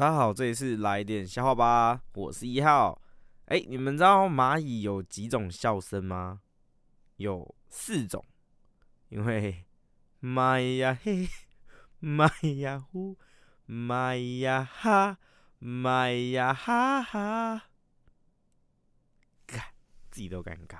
大家好，这里是来点笑话吧，我是一号。哎、你们知道蚂蚁有几种笑声吗？有四种，因为蚂蚁呀嘿，蚂蚁呀呼，蚂蚁呀哈，蚂蚁呀哈哈，看自己都尴尬。